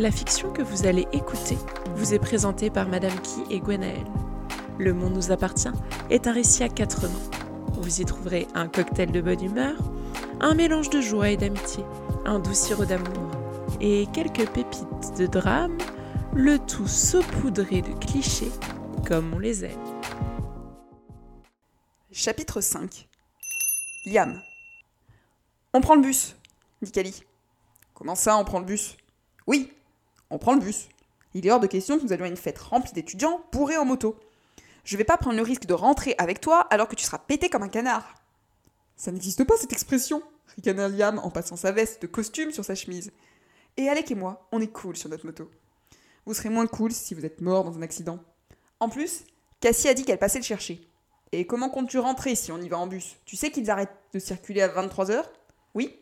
La fiction que vous allez écouter vous est présentée par Madame Key et Gwenaël. Le monde nous appartient est un récit à quatre mains. Vous y trouverez un cocktail de bonne humeur, un mélange de joie et d'amitié, un doux sirop d'amour et quelques pépites de drame, le tout saupoudré de clichés comme on les aime. Chapitre 5 Liam. On prend le bus, dit Kali. Comment ça, on prend le bus? Oui, on prend le bus. Il est hors de question que nous allions à une fête remplie d'étudiants bourrés en moto. Je vais pas prendre le risque de rentrer avec toi alors que tu seras pété comme un canard. Ça n'existe pas cette expression, ricana Liam en passant sa veste de costume sur sa chemise. Et Alec et moi, on est cool sur notre moto. Vous serez moins cool si vous êtes mort dans un accident. En plus, Cassie a dit qu'elle passait le chercher. Et comment comptes-tu rentrer si on y va en bus? Tu sais qu'ils arrêtent de circuler à 23h Oui?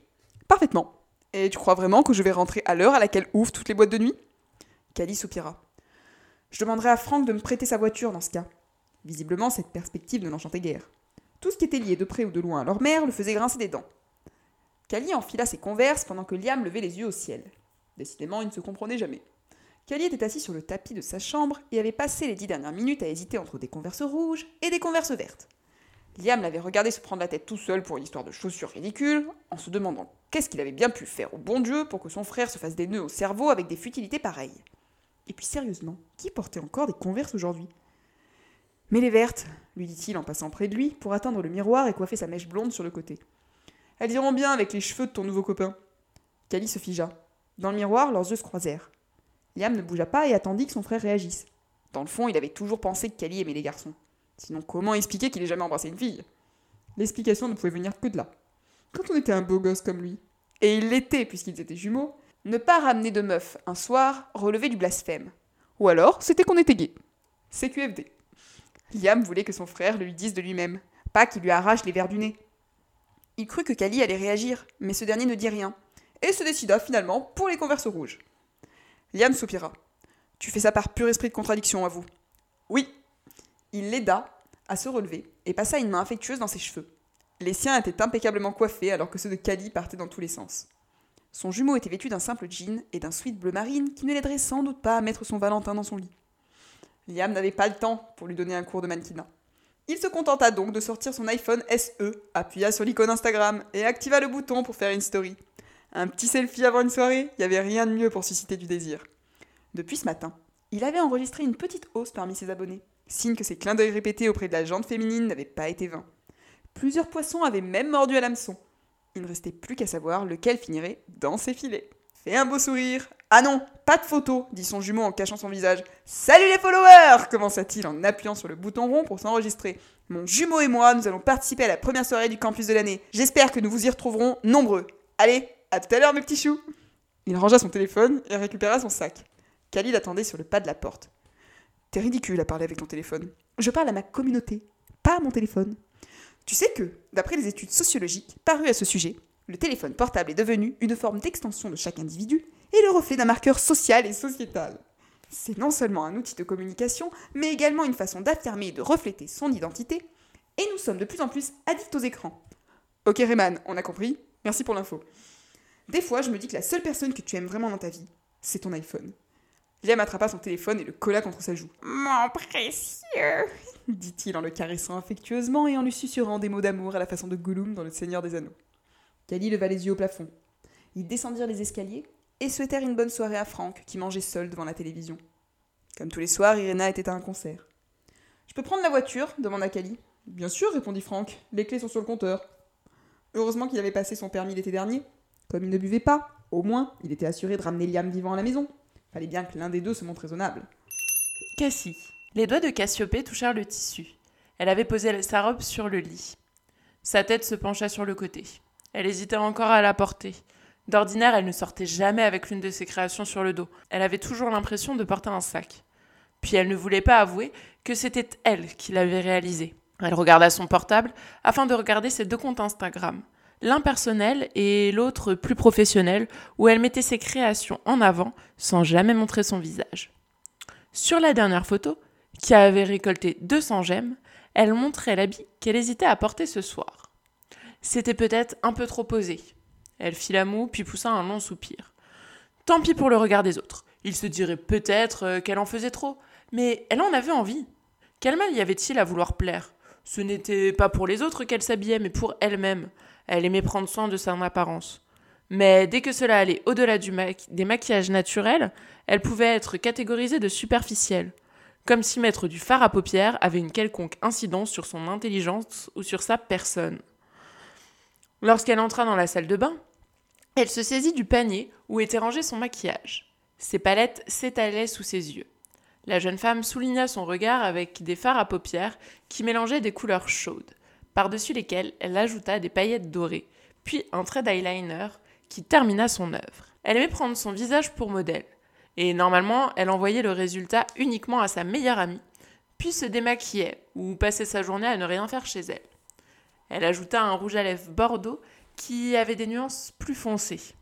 Parfaitement. Et tu crois vraiment que je vais rentrer à l'heure à laquelle ouvrent toutes les boîtes de nuit? Cali soupira. Je demanderai à Franck de me prêter sa voiture dans ce cas. Visiblement, cette perspective ne l'enchantait guère. Tout ce qui était lié de près ou de loin à leur mère le faisait grincer des dents. Cali enfila ses converses pendant que Liam levait les yeux au ciel. Décidément, il ne se comprenait jamais. Cali était assis sur le tapis de sa chambre et avait passé les dix dernières minutes à hésiter entre des converses rouges et des converses vertes. Liam l'avait regardé se prendre la tête tout seul pour une histoire de chaussures ridicules, en se demandant qu'est-ce qu'il avait bien pu faire au bon Dieu pour que son frère se fasse des nœuds au cerveau avec des futilités pareilles. Et puis sérieusement, qui portait encore des converses aujourd'hui? Mais les vertes, lui dit-il en passant près de lui pour atteindre le miroir et coiffer sa mèche blonde sur le côté. Elles iront bien avec les cheveux de ton nouveau copain. Cali se figea. Dans le miroir, leurs yeux se croisèrent. Liam ne bougea pas et attendit que son frère réagisse. Dans le fond, il avait toujours pensé que Cali aimait les garçons. Sinon, comment expliquer qu'il ait jamais embrassé une fille? L'explication ne pouvait venir que de là. Quand on était un beau gosse comme lui, et il l'était puisqu'ils étaient jumeaux, ne pas ramener de meuf un soir relevait du blasphème. Ou alors, c'était qu'on était gay. CQFD. Liam voulait que son frère le lui dise de lui-même, pas qu'il lui arrache les verres du nez. Il crut que Kali allait réagir, mais ce dernier ne dit rien, et se décida finalement pour les converses rouges. Liam soupira. Tu fais ça par pur esprit de contradiction, à vous. Oui. Il l'aida à se relever et passa une main affectueuse dans ses cheveux. Les siens étaient impeccablement coiffés alors que ceux de Cali partaient dans tous les sens. Son jumeau était vêtu d'un simple jean et d'un sweat bleu marine qui ne l'aiderait sans doute pas à mettre son Valentin dans son lit. Liam n'avait pas le temps pour lui donner un cours de mannequinat. Il se contenta donc de sortir son iPhone SE, appuya sur l'icône Instagram et activa le bouton pour faire une story. Un petit selfie avant une soirée, il n'y avait rien de mieux pour susciter du désir. Depuis ce matin, il avait enregistré une petite hausse parmi ses abonnés, signe que ses clins d'œil répétés auprès de la jante féminine n'avaient pas été vains. Plusieurs poissons avaient même mordu à l'hameçon. Il ne restait plus qu'à savoir lequel finirait dans ses filets. Fais un beau sourire. Ah non, pas de photo, dit son jumeau en cachant son visage. Salut les followers commença-t-il en appuyant sur le bouton rond pour s'enregistrer. Mon jumeau et moi, nous allons participer à la première soirée du campus de l'année. J'espère que nous vous y retrouverons nombreux. Allez, à tout à l'heure, mes petits choux Il rangea son téléphone et récupéra son sac. Khalil attendait sur le pas de la porte. T'es ridicule à parler avec ton téléphone. Je parle à ma communauté, pas à mon téléphone. Tu sais que, d'après les études sociologiques parues à ce sujet, le téléphone portable est devenu une forme d'extension de chaque individu et le reflet d'un marqueur social et sociétal. C'est non seulement un outil de communication, mais également une façon d'affirmer et de refléter son identité, et nous sommes de plus en plus addicts aux écrans. Ok Rayman, on a compris Merci pour l'info. Des fois, je me dis que la seule personne que tu aimes vraiment dans ta vie, c'est ton iPhone. Liam attrapa son téléphone et le colla contre sa joue. Mon précieux dit-il en le caressant affectueusement et en lui susurrant des mots d'amour à la façon de Gollum dans Le Seigneur des Anneaux. Kali leva les yeux au plafond. Ils descendirent les escaliers et souhaitèrent une bonne soirée à Franck, qui mangeait seul devant la télévision. Comme tous les soirs, Irena était à un concert. Je peux prendre la voiture? demanda Kali. Bien sûr, répondit Franck. Les clés sont sur le compteur. Heureusement qu'il avait passé son permis l'été dernier. Comme il ne buvait pas, au moins, il était assuré de ramener Liam vivant à la maison. Bien que l'un des deux se montre raisonnable. Cassie. Les doigts de Cassiopée touchèrent le tissu. Elle avait posé sa robe sur le lit. Sa tête se pencha sur le côté. Elle hésitait encore à la porter. D'ordinaire, elle ne sortait jamais avec l'une de ses créations sur le dos. Elle avait toujours l'impression de porter un sac. Puis elle ne voulait pas avouer que c'était elle qui l'avait réalisé. Elle regarda son portable afin de regarder ses deux comptes Instagram l'un personnel et l'autre plus professionnel, où elle mettait ses créations en avant sans jamais montrer son visage. Sur la dernière photo, qui avait récolté 200 j'aime, elle montrait l'habit qu'elle hésitait à porter ce soir. C'était peut-être un peu trop posé. Elle fit la moue, puis poussa un long soupir. Tant pis pour le regard des autres. Il se dirait peut-être euh, qu'elle en faisait trop, mais elle en avait envie. Quel mal y avait-il à vouloir plaire? Ce n'était pas pour les autres qu'elle s'habillait, mais pour elle-même. Elle aimait prendre soin de son apparence. Mais dès que cela allait au-delà des maquillages naturels, elle pouvait être catégorisée de superficielle, comme si mettre du fard à paupières avait une quelconque incidence sur son intelligence ou sur sa personne. Lorsqu'elle entra dans la salle de bain, elle se saisit du panier où était rangé son maquillage. Ses palettes s'étalaient sous ses yeux. La jeune femme souligna son regard avec des fards à paupières qui mélangeaient des couleurs chaudes, par-dessus lesquelles elle ajouta des paillettes dorées, puis un trait d'eyeliner qui termina son œuvre. Elle aimait prendre son visage pour modèle, et normalement elle envoyait le résultat uniquement à sa meilleure amie, puis se démaquillait ou passait sa journée à ne rien faire chez elle. Elle ajouta un rouge à lèvres bordeaux qui avait des nuances plus foncées.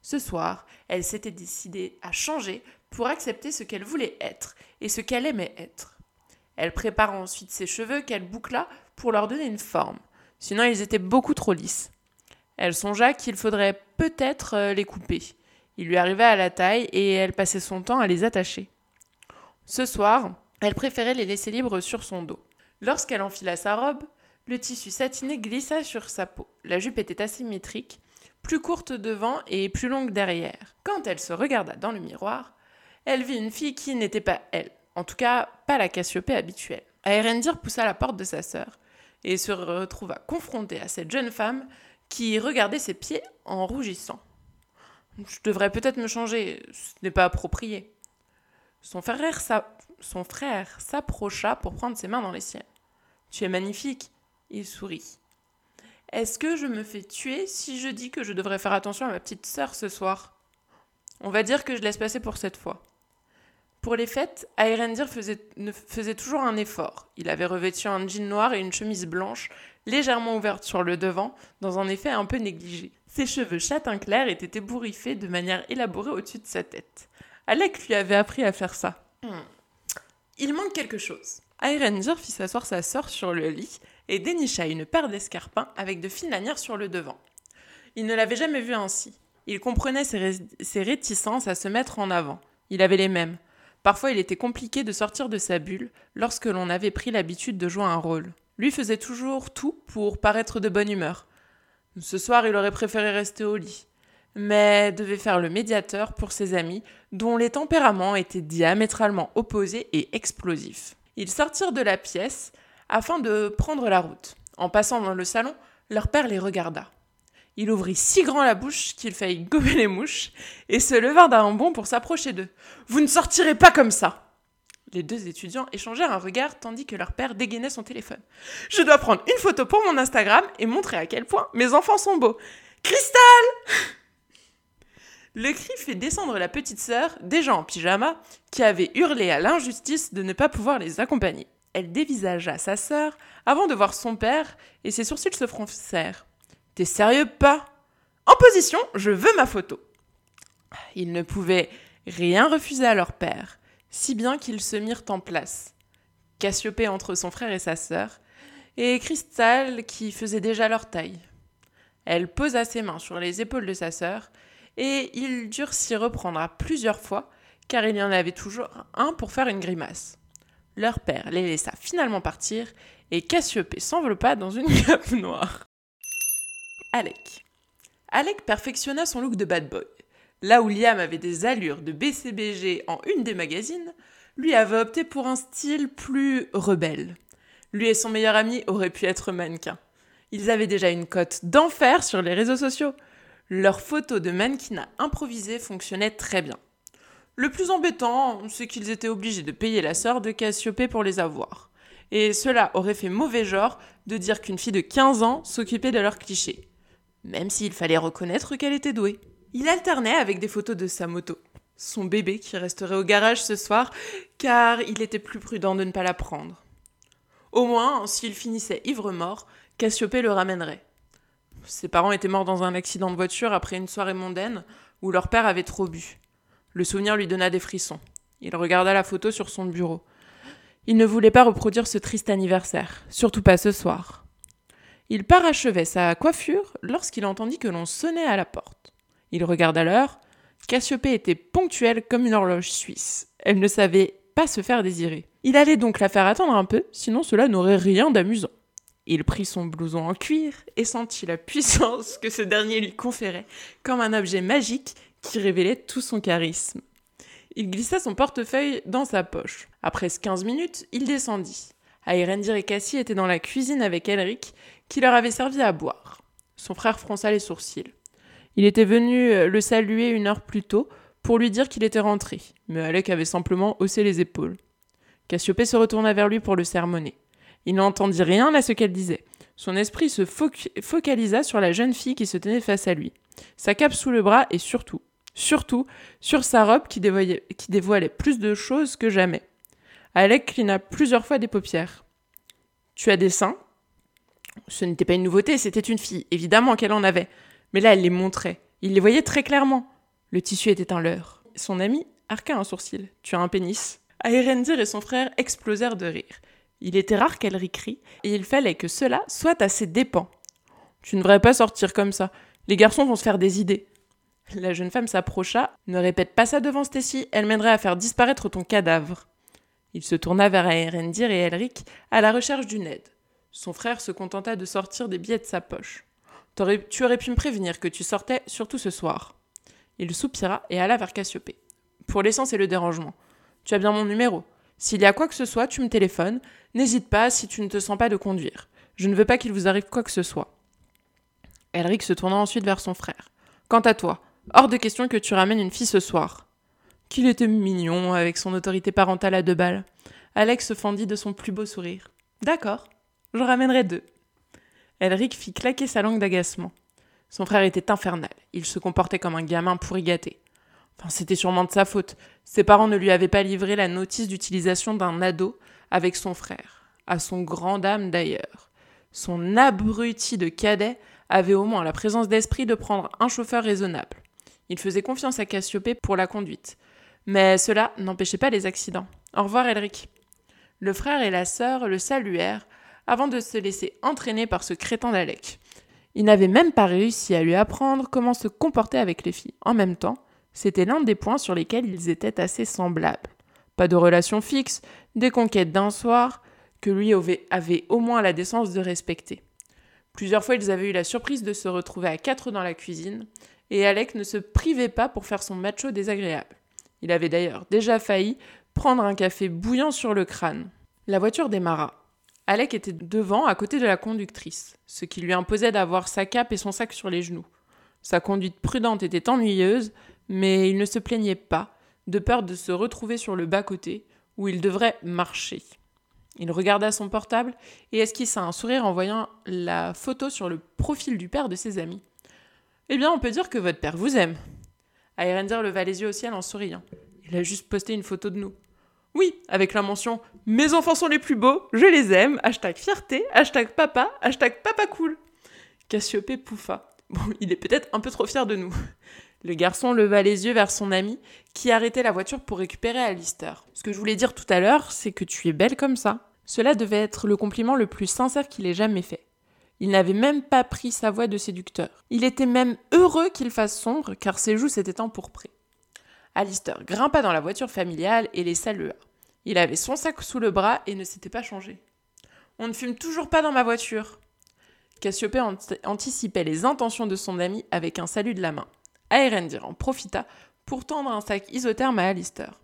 Ce soir, elle s'était décidée à changer pour accepter ce qu'elle voulait être et ce qu'elle aimait être. Elle prépara ensuite ses cheveux qu'elle boucla pour leur donner une forme, sinon ils étaient beaucoup trop lisses. Elle songea qu'il faudrait peut-être euh, les couper. Il lui arrivait à la taille et elle passait son temps à les attacher. Ce soir, elle préférait les laisser libres sur son dos. Lorsqu'elle enfila sa robe, le tissu satiné glissa sur sa peau. La jupe était asymétrique, plus courte devant et plus longue derrière. Quand elle se regarda dans le miroir, elle vit une fille qui n'était pas elle, en tout cas pas la Cassiopée habituelle. Aérendir poussa la porte de sa sœur et se retrouva confrontée à cette jeune femme qui regardait ses pieds en rougissant. Je devrais peut-être me changer, ce n'est pas approprié. Son frère, son frère s'approcha pour prendre ses mains dans les siennes. Tu es magnifique. Il sourit. Est-ce que je me fais tuer si je dis que je devrais faire attention à ma petite sœur ce soir? On va dire que je laisse passer pour cette fois. Pour les fêtes, Aerendir faisait, faisait toujours un effort. Il avait revêtu un jean noir et une chemise blanche, légèrement ouverte sur le devant, dans un effet un peu négligé. Ses cheveux châtain clair étaient ébouriffés de manière élaborée au-dessus de sa tête. Alec lui avait appris à faire ça. Hmm. Il manque quelque chose. Aerendir fit s'asseoir sa sœur sur le lit et dénicha une paire d'escarpins avec de fines lanières sur le devant. Il ne l'avait jamais vue ainsi. Il comprenait ses réticences à se mettre en avant. Il avait les mêmes. Parfois, il était compliqué de sortir de sa bulle lorsque l'on avait pris l'habitude de jouer un rôle. Lui faisait toujours tout pour paraître de bonne humeur. Ce soir, il aurait préféré rester au lit, mais devait faire le médiateur pour ses amis dont les tempéraments étaient diamétralement opposés et explosifs. Ils sortirent de la pièce afin de prendre la route. En passant dans le salon, leur père les regarda. Il ouvrit si grand la bouche qu'il faillit gommer les mouches et se leva d'un bond pour s'approcher d'eux. Vous ne sortirez pas comme ça Les deux étudiants échangèrent un regard tandis que leur père dégainait son téléphone. Je dois prendre une photo pour mon Instagram et montrer à quel point mes enfants sont beaux. Cristal Le cri fit descendre la petite sœur, déjà en pyjama, qui avait hurlé à l'injustice de ne pas pouvoir les accompagner. Elle dévisagea sa sœur avant de voir son père et ses sourcils se froncèrent. T'es sérieux pas? En position, je veux ma photo. Ils ne pouvaient rien refuser à leur père, si bien qu'ils se mirent en place. Cassiopée entre son frère et sa sœur, et Cristal qui faisait déjà leur taille. Elle posa ses mains sur les épaules de sa sœur, et ils durent s'y reprendre à plusieurs fois, car il y en avait toujours un pour faire une grimace. Leur père les laissa finalement partir, et Cassiopée s'enveloppa dans une cape noire. Alec. Alec perfectionna son look de bad boy. Là où Liam avait des allures de BCBG en une des magazines, lui avait opté pour un style plus rebelle. Lui et son meilleur ami auraient pu être mannequins. Ils avaient déjà une cote d'enfer sur les réseaux sociaux. Leurs photos de mannequinat improvisé fonctionnaient très bien. Le plus embêtant, c'est qu'ils étaient obligés de payer la sœur de Cassiopée pour les avoir. Et cela aurait fait mauvais genre de dire qu'une fille de 15 ans s'occupait de leurs clichés même s'il fallait reconnaître qu'elle était douée. Il alternait avec des photos de sa moto, son bébé qui resterait au garage ce soir, car il était plus prudent de ne pas la prendre. Au moins, s'il finissait ivre-mort, Cassiopée le ramènerait. Ses parents étaient morts dans un accident de voiture après une soirée mondaine où leur père avait trop bu. Le souvenir lui donna des frissons. Il regarda la photo sur son bureau. Il ne voulait pas reproduire ce triste anniversaire, surtout pas ce soir. Il parachevait sa coiffure lorsqu'il entendit que l'on sonnait à la porte. Il regarda l'heure. Cassiopée était ponctuelle comme une horloge suisse. Elle ne savait pas se faire désirer. Il allait donc la faire attendre un peu, sinon cela n'aurait rien d'amusant. Il prit son blouson en cuir et sentit la puissance que ce dernier lui conférait, comme un objet magique qui révélait tout son charisme. Il glissa son portefeuille dans sa poche. Après 15 minutes, il descendit. Aérendir et Cassie étaient dans la cuisine avec Elric, qui leur avait servi à boire. Son frère fronça les sourcils. Il était venu euh, le saluer une heure plus tôt pour lui dire qu'il était rentré, mais Alec avait simplement haussé les épaules. Cassiopée se retourna vers lui pour le sermonner. Il n'entendit rien à ce qu'elle disait. Son esprit se focalisa sur la jeune fille qui se tenait face à lui, sa cape sous le bras et surtout, surtout, sur sa robe qui dévoilait, qui dévoilait plus de choses que jamais. Alec clina plusieurs fois des paupières. Tu as des seins? Ce n'était pas une nouveauté, c'était une fille, évidemment qu'elle en avait. Mais là, elle les montrait. Il les voyait très clairement. Le tissu était un leurre. Son ami arqua un sourcil. Tu as un pénis Aérendir et son frère explosèrent de rire. Il était rare qu'elle ricrie, et il fallait que cela soit à ses dépens. Tu ne devrais pas sortir comme ça. Les garçons vont se faire des idées. La jeune femme s'approcha. Ne répète pas ça devant Stacy, elle mènerait à faire disparaître ton cadavre. Il se tourna vers Aérendir et Elric à la recherche d'une aide. Son frère se contenta de sortir des billets de sa poche. tu aurais pu me prévenir que tu sortais, surtout ce soir. Il soupira et alla vers Cassiopée. Pour l'essence et le dérangement. Tu as bien mon numéro. S'il y a quoi que ce soit, tu me téléphones. N'hésite pas si tu ne te sens pas de conduire. Je ne veux pas qu'il vous arrive quoi que ce soit. Elric se tourna ensuite vers son frère. Quant à toi, hors de question que tu ramènes une fille ce soir. Qu'il était mignon avec son autorité parentale à deux balles. Alex se fendit de son plus beau sourire. D'accord, j'en ramènerai deux. Elric fit claquer sa langue d'agacement. Son frère était infernal. Il se comportait comme un gamin pourri gâté. Enfin, c'était sûrement de sa faute. Ses parents ne lui avaient pas livré la notice d'utilisation d'un ado avec son frère. À son grand dame d'ailleurs. Son abruti de cadet avait au moins la présence d'esprit de prendre un chauffeur raisonnable. Il faisait confiance à Cassiopée pour la conduite. Mais cela n'empêchait pas les accidents. Au revoir, Elric. Le frère et la sœur le saluèrent avant de se laisser entraîner par ce crétin d'Alec. Il n'avait même pas réussi à lui apprendre comment se comporter avec les filles. En même temps, c'était l'un des points sur lesquels ils étaient assez semblables. Pas de relation fixe, des conquêtes d'un soir, que lui avait au moins la décence de respecter. Plusieurs fois, ils avaient eu la surprise de se retrouver à quatre dans la cuisine, et Alec ne se privait pas pour faire son macho désagréable. Il avait d'ailleurs déjà failli prendre un café bouillant sur le crâne. La voiture démarra. Alec était devant, à côté de la conductrice, ce qui lui imposait d'avoir sa cape et son sac sur les genoux. Sa conduite prudente était ennuyeuse, mais il ne se plaignait pas, de peur de se retrouver sur le bas-côté, où il devrait marcher. Il regarda son portable et esquissa un sourire en voyant la photo sur le profil du père de ses amis. Eh bien, on peut dire que votre père vous aime. Aérendir leva les yeux au ciel en souriant. Il a juste posté une photo de nous. Oui, avec la mention Mes enfants sont les plus beaux, je les aime, hashtag fierté, hashtag papa, hashtag papa cool. Cassiopée pouffa. Bon, il est peut-être un peu trop fier de nous. Le garçon leva les yeux vers son ami, qui arrêtait la voiture pour récupérer Alistair. Ce que je voulais dire tout à l'heure, c'est que tu es belle comme ça. Cela devait être le compliment le plus sincère qu'il ait jamais fait. Il n'avait même pas pris sa voix de séducteur. Il était même heureux qu'il fasse sombre, car ses joues s'étaient empourprées. Alistair grimpa dans la voiture familiale et les salua. Il avait son sac sous le bras et ne s'était pas changé. On ne fume toujours pas dans ma voiture. Cassiopée anticipait les intentions de son ami avec un salut de la main. Aerendir en profita pour tendre un sac isotherme à Alistair.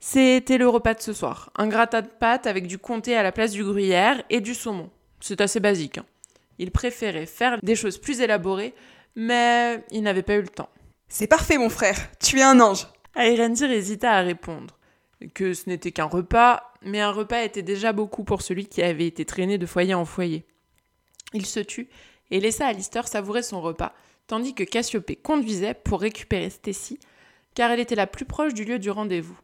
C'était le repas de ce soir. Un gratin de pâtes avec du comté à la place du gruyère et du saumon. C'est assez basique. Hein. Il préférait faire des choses plus élaborées, mais il n'avait pas eu le temps. C'est parfait, mon frère. Tu es un ange. Aerendir hésita à répondre que ce n'était qu'un repas, mais un repas était déjà beaucoup pour celui qui avait été traîné de foyer en foyer. Il se tut et laissa Alistair savourer son repas, tandis que Cassiopée conduisait pour récupérer Stacy, car elle était la plus proche du lieu du rendez-vous.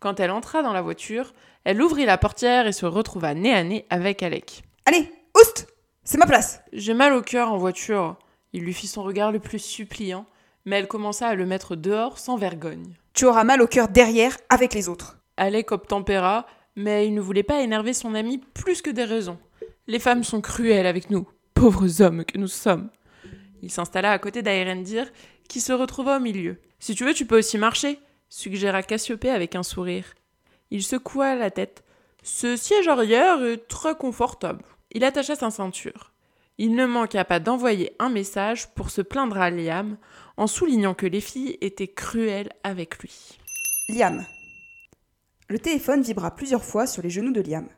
Quand elle entra dans la voiture, elle ouvrit la portière et se retrouva nez à nez avec Alec. Allez, oust C'est ma place J'ai mal au cœur en voiture. Il lui fit son regard le plus suppliant, mais elle commença à le mettre dehors sans vergogne. Tu auras mal au cœur derrière avec les autres. Alec obtempéra, mais il ne voulait pas énerver son ami plus que des raisons. Les femmes sont cruelles avec nous, pauvres hommes que nous sommes. Il s'installa à côté d'Aerendir, qui se retrouva au milieu. Si tu veux, tu peux aussi marcher, suggéra Cassiopée avec un sourire. Il secoua la tête. Ce siège arrière est très confortable. Il attacha sa ceinture. Il ne manqua pas d'envoyer un message pour se plaindre à Liam en soulignant que les filles étaient cruelles avec lui. Liam. Le téléphone vibra plusieurs fois sur les genoux de Liam.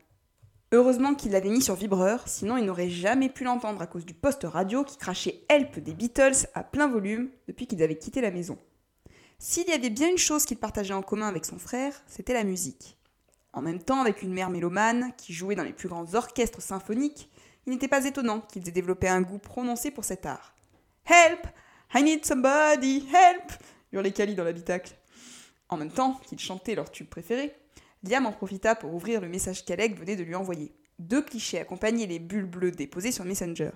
Heureusement qu'il l'avait mis sur vibreur, sinon il n'aurait jamais pu l'entendre à cause du poste radio qui crachait Help des Beatles à plein volume depuis qu'ils avaient quitté la maison. S'il y avait bien une chose qu'il partageait en commun avec son frère, c'était la musique. En même temps, avec une mère mélomane qui jouait dans les plus grands orchestres symphoniques, il n'était pas étonnant qu'ils aient développé un goût prononcé pour cet art. Help I need somebody Help hurlait Kali dans l'habitacle. En même temps qu'ils chantaient leur tube préféré, Liam en profita pour ouvrir le message qu'Alec venait de lui envoyer. Deux clichés accompagnaient les bulles bleues déposées sur Messenger.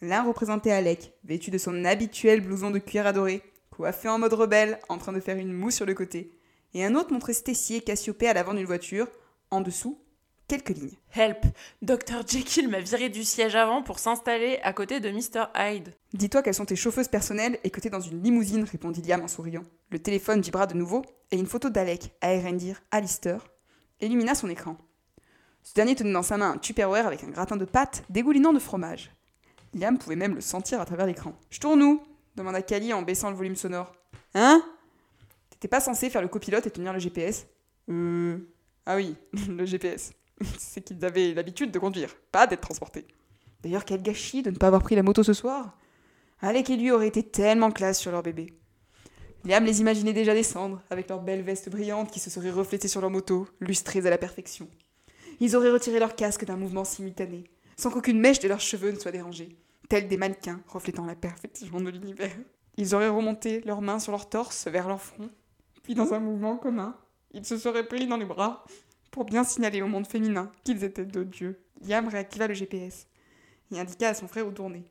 L'un représentait Alec, vêtu de son habituel blouson de cuir adoré, coiffé en mode rebelle, en train de faire une moue sur le côté. Et un autre montrait Stacy et Cassiopée à l'avant d'une voiture, en dessous, quelques lignes. Help Dr. Jekyll m'a viré du siège avant pour s'installer à côté de Mr. Hyde. Dis-toi qu'elles sont tes chauffeuses personnelles et que t'es dans une limousine, répondit Liam en souriant. Le téléphone vibra de nouveau et une photo d'Alec, à Erendir, Alistair, illumina son écran. Ce dernier tenait dans sa main un Tupperware avec un gratin de pâte dégoulinant de fromage. Liam pouvait même le sentir à travers l'écran. Je tourne où? demanda Kali en baissant le volume sonore. Hein? T'étais pas censé faire le copilote et tenir le GPS Euh. Ah oui, le GPS. C'est qu'ils avaient l'habitude de conduire, pas d'être transportés. D'ailleurs, quel gâchis de ne pas avoir pris la moto ce soir. Alec et lui auraient été tellement classe sur leur bébé. Liam les imaginait déjà descendre, avec leurs belles vestes brillantes qui se seraient reflétées sur leur moto, lustrées à la perfection. Ils auraient retiré leur casque d'un mouvement simultané, sans qu'aucune mèche de leurs cheveux ne soit dérangée, tels des mannequins reflétant la perfection de l'univers. Ils auraient remonté leurs mains sur leur torse vers leur front, puis dans un mouvement commun, ils se seraient pris dans les bras pour bien signaler au monde féminin qu'ils étaient deux dieux. Liam réactiva le GPS et indiqua à son frère où tourner.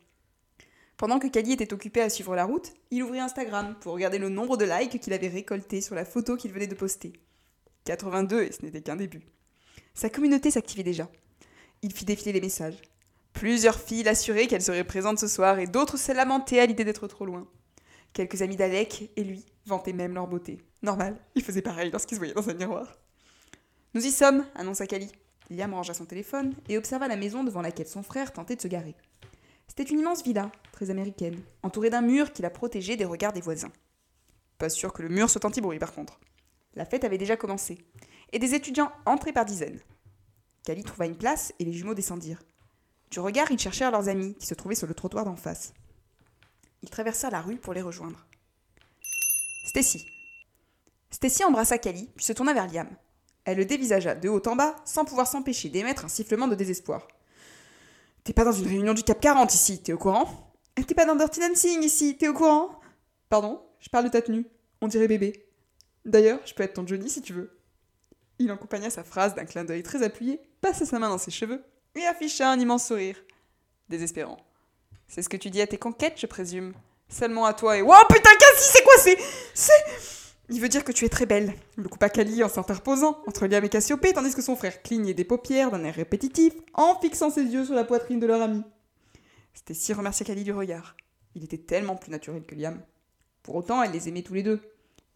Pendant que Kali était occupé à suivre la route, il ouvrit Instagram pour regarder le nombre de likes qu'il avait récolté sur la photo qu'il venait de poster. 82 et ce n'était qu'un début. Sa communauté s'activait déjà. Il fit défiler les messages. Plusieurs filles l'assuraient qu'elles seraient présentes ce soir et d'autres se lamentaient à l'idée d'être trop loin. Quelques amis d'Alec et lui vantaient même leur beauté. Normal, il faisait pareil lorsqu'il se voyait dans un miroir. Nous y sommes, annonça Kali. Liam rangea son téléphone et observa la maison devant laquelle son frère tentait de se garer. C'était une immense villa, très américaine, entourée d'un mur qui la protégeait des regards des voisins. Pas sûr que le mur soit anti-bruit par contre. La fête avait déjà commencé, et des étudiants entraient par dizaines. Kali trouva une place et les jumeaux descendirent. Du regard, ils cherchèrent leurs amis qui se trouvaient sur le trottoir d'en face. Ils traversèrent la rue pour les rejoindre. Stacy. Stacy embrassa Kali, puis se tourna vers Liam. Elle le dévisagea de haut en bas, sans pouvoir s'empêcher d'émettre un sifflement de désespoir. T'es pas dans une réunion du Cap 40 ici, t'es au courant T'es pas dans Dirty Dancing ici, t'es au courant? Pardon, je parle de ta tenue. On dirait bébé. D'ailleurs, je peux être ton Johnny si tu veux. Il accompagna sa phrase d'un clin d'œil très appuyé, passa sa main dans ses cheveux et afficha un immense sourire. Désespérant. C'est ce que tu dis à tes conquêtes, je présume. Seulement à toi et. Wow, putain, Cassie, c'est quoi C'est. C'est. Il veut dire que tu es très belle. Le coupa Kali en s'interposant entre Liam et Cassiopée, tandis que son frère clignait des paupières d'un air répétitif en fixant ses yeux sur la poitrine de leur ami. Stacy remercia Kali du regard. Il était tellement plus naturel que Liam. Pour autant, elle les aimait tous les deux.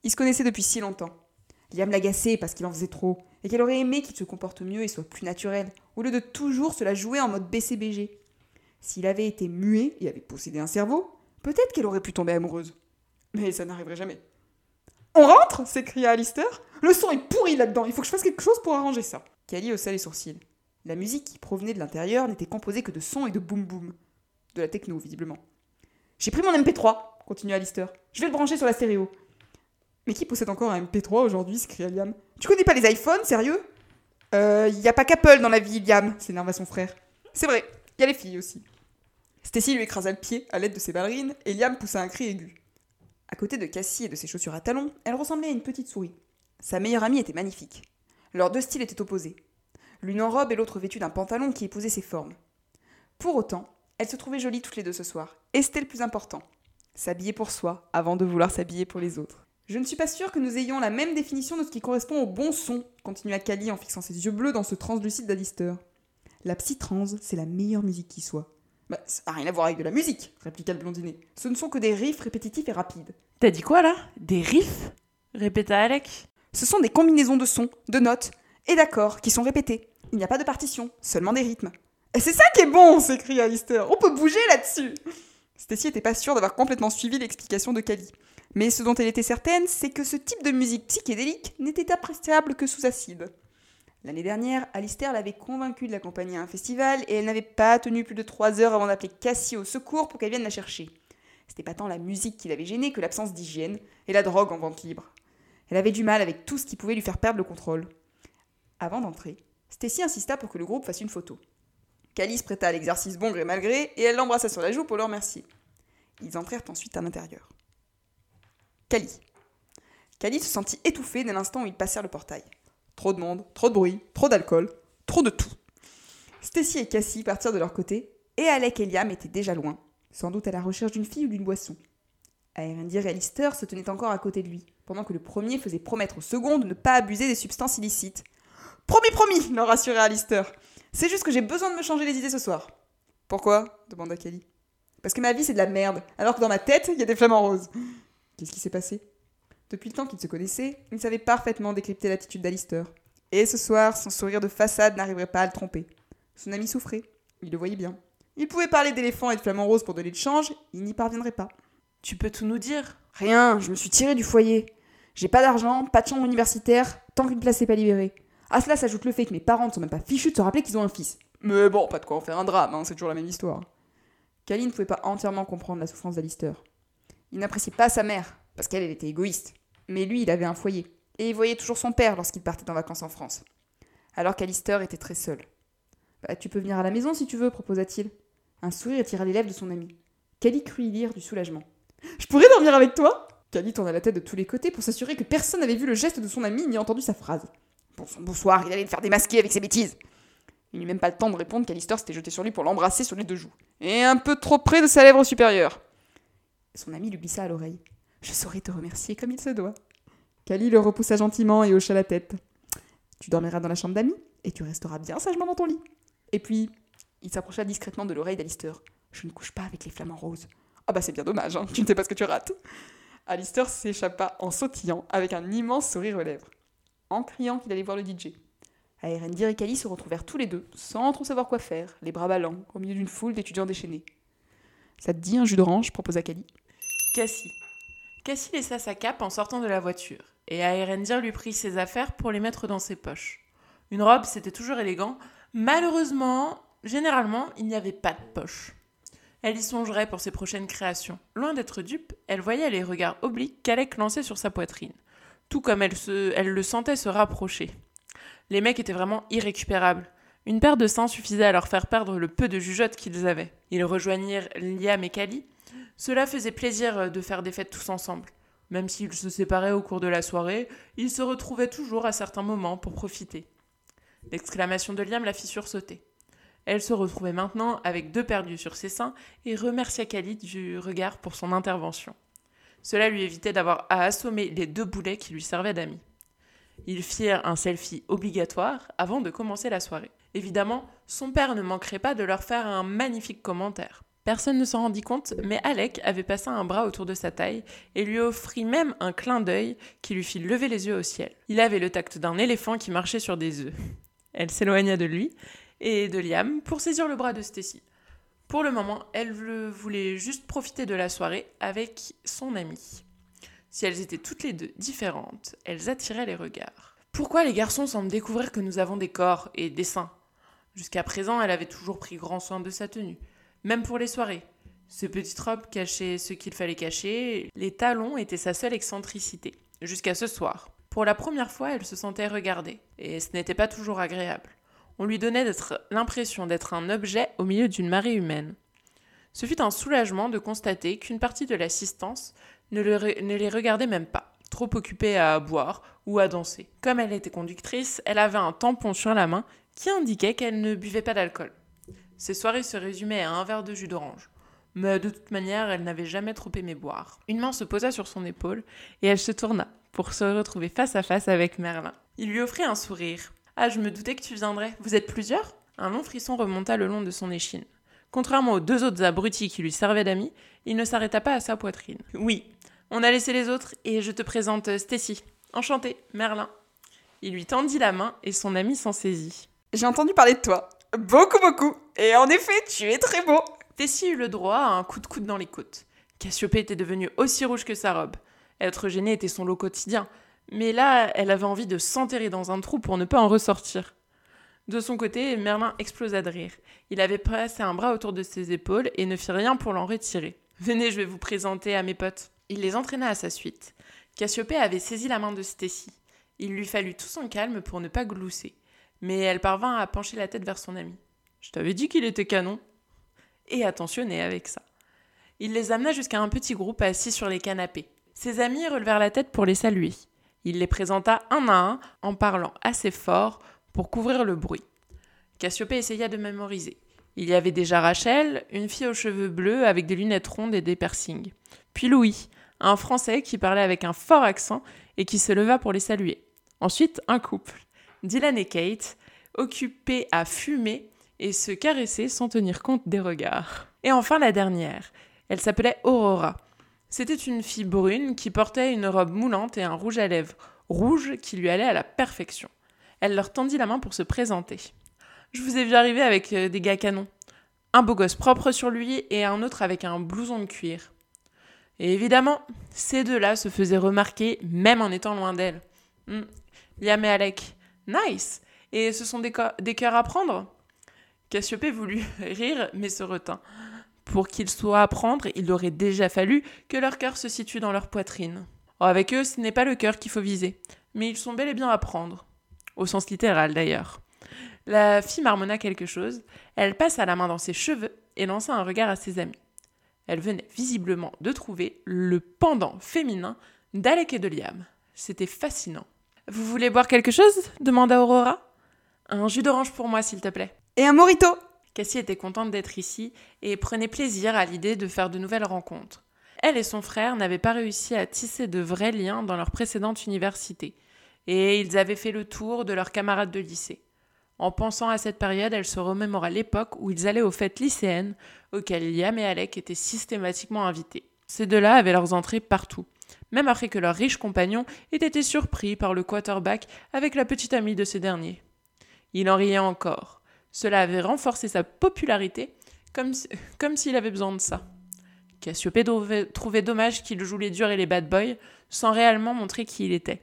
Ils se connaissaient depuis si longtemps. Liam l'agaçait parce qu'il en faisait trop, et qu'elle aurait aimé qu'il se comporte mieux et soit plus naturel, au lieu de toujours se la jouer en mode BCBG. S'il avait été muet et avait possédé un cerveau, peut-être qu'elle aurait pu tomber amoureuse. Mais ça n'arriverait jamais. On rentre s'écria Alistair. Le son est pourri là-dedans, il faut que je fasse quelque chose pour arranger ça. Kali haussa les sourcils. La musique qui provenait de l'intérieur n'était composée que de sons et de boum boum. De la techno, visiblement. J'ai pris mon MP3, continua Alistair. Je vais le brancher sur la stéréo. Mais qui possède encore un MP3 aujourd'hui s'écria Liam? Tu connais pas les iPhones, sérieux? Euh, y a pas qu'Apple dans la vie, Liam, s'énerva son frère. C'est vrai, y a les filles aussi. Stacy lui écrasa le pied à l'aide de ses ballerines et Liam poussa un cri aigu. À côté de Cassie et de ses chaussures à talons, elle ressemblait à une petite souris. Sa meilleure amie était magnifique. Leurs deux styles étaient opposés. L'une en robe et l'autre vêtue d'un pantalon qui épousait ses formes. Pour autant, elles se trouvaient jolies toutes les deux ce soir, et c'était le plus important. S'habiller pour soi, avant de vouloir s'habiller pour les autres. Je ne suis pas sûre que nous ayons la même définition de ce qui correspond au bon son, continua Kali en fixant ses yeux bleus dans ce translucide d'Alister. La psytrance, c'est la meilleure musique qui soit. Bah, ça n'a rien à voir avec de la musique, répliqua le blondinet. Ce ne sont que des riffs répétitifs et rapides. T'as dit quoi là? Des riffs? Répéta Alec. Ce sont des combinaisons de sons, de notes et d'accords qui sont répétés. Il n'y a pas de partition, seulement des rythmes. Et c'est ça qui est bon s'écria Alistair. On peut bouger là-dessus Stacy n'était pas sûre d'avoir complètement suivi l'explication de Cali. Mais ce dont elle était certaine, c'est que ce type de musique psychédélique n'était appréciable que sous acide. L'année dernière, Alistair l'avait convaincue de l'accompagner à un festival et elle n'avait pas tenu plus de trois heures avant d'appeler Cassie au secours pour qu'elle vienne la chercher. C'était pas tant la musique qui l'avait gênée que l'absence d'hygiène et la drogue en vente libre. Elle avait du mal avec tout ce qui pouvait lui faire perdre le contrôle. Avant d'entrer, Stacy insista pour que le groupe fasse une photo. Calice prêta à l'exercice bon gré mal gré et elle l'embrassa sur la joue pour le remercier. Ils entrèrent ensuite à l'intérieur. Cali. Cali se sentit étouffé dès l'instant où ils passèrent le portail. Trop de monde, trop de bruit, trop d'alcool, trop de tout. Stacy et Cassie partirent de leur côté, et Alec et Liam étaient déjà loin, sans doute à la recherche d'une fille ou d'une boisson. Aerendir et Lister se tenaient encore à côté de lui, pendant que le premier faisait promettre au second de ne pas abuser des substances illicites. Promis, promis leur rassurait Alistair. C'est juste que j'ai besoin de me changer les idées ce soir. Pourquoi? demanda Kelly. Parce que ma vie c'est de la merde, alors que dans ma tête il y a des flamants roses. Qu'est-ce qui s'est passé? Depuis le temps qu'ils se connaissaient, il savait parfaitement décrypter l'attitude d'Alistair. Et ce soir, son sourire de façade n'arriverait pas à le tromper. Son ami souffrait, il le voyait bien. Il pouvait parler d'éléphants et de flamants roses pour donner de change, il n'y parviendrait pas. Tu peux tout nous dire Rien, je me suis tiré du foyer. J'ai pas d'argent, pas de chambre universitaire, tant qu'une place n'est pas libérée. À cela s'ajoute le fait que mes parents ne sont même pas fichus de se rappeler qu'ils ont un fils. Mais bon, pas de quoi en faire un drame, hein, c'est toujours la même histoire. Kali ne pouvait pas entièrement comprendre la souffrance d'Alistair. Il n'appréciait pas sa mère, parce qu'elle, elle était égoïste. Mais lui, il avait un foyer, et il voyait toujours son père lorsqu'il partait en vacances en France. Alors qu'Alistair était très seul. Bah, tu peux venir à la maison si tu veux, proposa-t-il. Un sourire attira les lèvres de son ami. Kali crut y lire du soulagement. Je pourrais dormir avec toi? Kali tourna la tête de tous les côtés pour s'assurer que personne n'avait vu le geste de son ami ni entendu sa phrase. Bon bonsoir, il allait le faire démasquer avec ses bêtises. Il n'eut même pas le temps de répondre qu'Alistair s'était jeté sur lui pour l'embrasser sur les deux joues. Et un peu trop près de sa lèvre supérieure. Son ami lui glissa à l'oreille. Je saurais te remercier comme il se doit. Kali le repoussa gentiment et hocha la tête. Tu dormiras dans la chambre d'amis et tu resteras bien sagement dans ton lit. Et puis, il s'approcha discrètement de l'oreille d'Alistair. Je ne couche pas avec les flamants roses. Ah bah c'est bien dommage, hein. tu ne sais pas ce que tu rates. Alistair s'échappa en sautillant avec un immense sourire aux lèvres, en criant qu'il allait voir le DJ. Aerendir et Kali se retrouvèrent tous les deux, sans trop savoir quoi faire, les bras ballants, au milieu d'une foule d'étudiants déchaînés. Ça te dit un jus d'orange? proposa Kali. Cassie. Cassie laissa sa cape en sortant de la voiture, et Aerendir lui prit ses affaires pour les mettre dans ses poches. Une robe, c'était toujours élégant. Malheureusement, généralement, il n'y avait pas de poche. Elle y songerait pour ses prochaines créations. Loin d'être dupe, elle voyait les regards obliques qu'Alec lançait sur sa poitrine, tout comme elle le sentait se rapprocher. Les mecs étaient vraiment irrécupérables. Une paire de seins suffisait à leur faire perdre le peu de jugeote qu'ils avaient. Ils rejoignirent Liam et Kali. Cela faisait plaisir de faire des fêtes tous ensemble. Même s'ils se séparaient au cours de la soirée, ils se retrouvaient toujours à certains moments pour profiter. L'exclamation de Liam la fit sursauter. Elle se retrouvait maintenant avec deux perdus sur ses seins et remercia Khalid du regard pour son intervention. Cela lui évitait d'avoir à assommer les deux boulets qui lui servaient d'amis. Ils firent un selfie obligatoire avant de commencer la soirée. Évidemment, son père ne manquerait pas de leur faire un magnifique commentaire. Personne ne s'en rendit compte, mais Alec avait passé un bras autour de sa taille et lui offrit même un clin d'œil qui lui fit lever les yeux au ciel. Il avait le tact d'un éléphant qui marchait sur des œufs. Elle s'éloigna de lui et de Liam pour saisir le bras de Stacy. Pour le moment, elle voulait juste profiter de la soirée avec son amie. Si elles étaient toutes les deux différentes, elles attiraient les regards. Pourquoi les garçons semblent découvrir que nous avons des corps et des seins? Jusqu'à présent, elle avait toujours pris grand soin de sa tenue, même pour les soirées. Ce petite robe cachait ce qu'il fallait cacher, les talons étaient sa seule excentricité, jusqu'à ce soir. Pour la première fois, elle se sentait regardée, et ce n'était pas toujours agréable on lui donnait l'impression d'être un objet au milieu d'une marée humaine. Ce fut un soulagement de constater qu'une partie de l'assistance ne, ne, les regardait même pas, trop occupée à boire ou à danser. Comme elle était conductrice, elle avait un tampon sur la main qui indiquait qu'elle ne buvait pas d'alcool. Ses soirées se résumaient à un verre de jus d'orange. Mais de toute manière, elle n'avait jamais trop aimé boire. Une main se posa sur son épaule et elle se tourna pour se retrouver face à face avec Merlin. Il lui offrit un sourire, ah, je me doutais que tu viendrais. Vous êtes plusieurs? Un long frisson remonta le long de son échine. Contrairement aux deux autres abrutis qui lui servaient d'amis, il ne s'arrêta pas à sa poitrine. Oui, on a laissé les autres et je te présente Stacy. Enchanté, Merlin. Il lui tendit la main et son ami s'en saisit. J'ai entendu parler de toi. Beaucoup, beaucoup. Et en effet, tu es très beau. Tessie eut le droit à un coup de coude dans les côtes. Cassiopée était devenue aussi rouge que sa robe. Être gênée était son lot quotidien. Mais là, elle avait envie de s'enterrer dans un trou pour ne pas en ressortir. De son côté, Merlin explosa de rire. Il avait passé un bras autour de ses épaules et ne fit rien pour l'en retirer. Venez, je vais vous présenter à mes potes. Il les entraîna à sa suite. Cassiopée avait saisi la main de Stacy. Il lui fallut tout son calme pour ne pas glousser. Mais elle parvint à pencher la tête vers son ami. Je t'avais dit qu'il était canon. Et attentionné avec ça. Il les amena jusqu'à un petit groupe assis sur les canapés. Ses amis relevèrent la tête pour les saluer. Il les présenta un à un en parlant assez fort pour couvrir le bruit. Cassiopée essaya de mémoriser. Il y avait déjà Rachel, une fille aux cheveux bleus avec des lunettes rondes et des piercings. Puis Louis, un Français qui parlait avec un fort accent et qui se leva pour les saluer. Ensuite, un couple, Dylan et Kate, occupés à fumer et se caresser sans tenir compte des regards. Et enfin la dernière, elle s'appelait Aurora. C'était une fille brune qui portait une robe moulante et un rouge à lèvres, rouge qui lui allait à la perfection. Elle leur tendit la main pour se présenter. Je vous ai vu arriver avec euh, des gars canons. Un beau gosse propre sur lui et un autre avec un blouson de cuir. Et évidemment, ces deux-là se faisaient remarquer même en étant loin d'elle. Hmm. Liam et Alec. Nice Et ce sont des, des cœurs à prendre Cassiopée voulut rire, mais se retint. Pour qu'ils soient à prendre, il aurait déjà fallu que leur cœur se situe dans leur poitrine. Oh, avec eux, ce n'est pas le cœur qu'il faut viser, mais ils sont bel et bien à prendre au sens littéral d'ailleurs. La fille marmonna quelque chose, elle passa la main dans ses cheveux et lança un regard à ses amis. Elle venait visiblement de trouver le pendant féminin d'Alec et de Liam. C'était fascinant. Vous voulez boire quelque chose? demanda Aurora. Un jus d'orange pour moi, s'il te plaît. Et un morito Cassie était contente d'être ici et prenait plaisir à l'idée de faire de nouvelles rencontres. Elle et son frère n'avaient pas réussi à tisser de vrais liens dans leur précédente université, et ils avaient fait le tour de leurs camarades de lycée. En pensant à cette période, elle se remémora l'époque où ils allaient aux fêtes lycéennes, auxquelles Liam et Alec étaient systématiquement invités. Ces deux-là avaient leurs entrées partout, même après que leur riche compagnon ait été surpris par le quarterback avec la petite amie de ces derniers. Il en riait encore. Cela avait renforcé sa popularité, comme, s'il avait besoin de ça. Cassiopée trouvait dommage qu'il joue les durs et les bad boys, sans réellement montrer qui il était.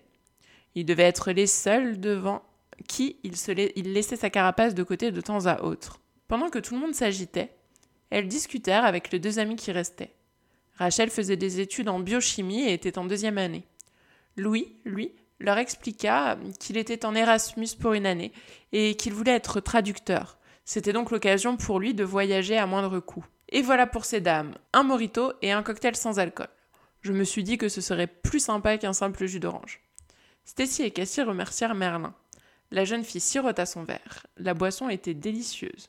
Ils devaient être les seuls devant qui il, il laissait sa carapace de côté de temps à autre. Pendant que tout le monde s'agitait, elles discutèrent avec les deux amis qui restaient. Rachel faisait des études en biochimie et était en deuxième année. Louis, lui, leur expliqua qu'il était en Erasmus pour une année et qu'il voulait être traducteur. C'était donc l'occasion pour lui de voyager à moindre coût. Et voilà pour ces dames, un morito et un cocktail sans alcool. Je me suis dit que ce serait plus sympa qu'un simple jus d'orange. Stacy et Cassie remercièrent Merlin. La jeune fille sirota son verre. La boisson était délicieuse.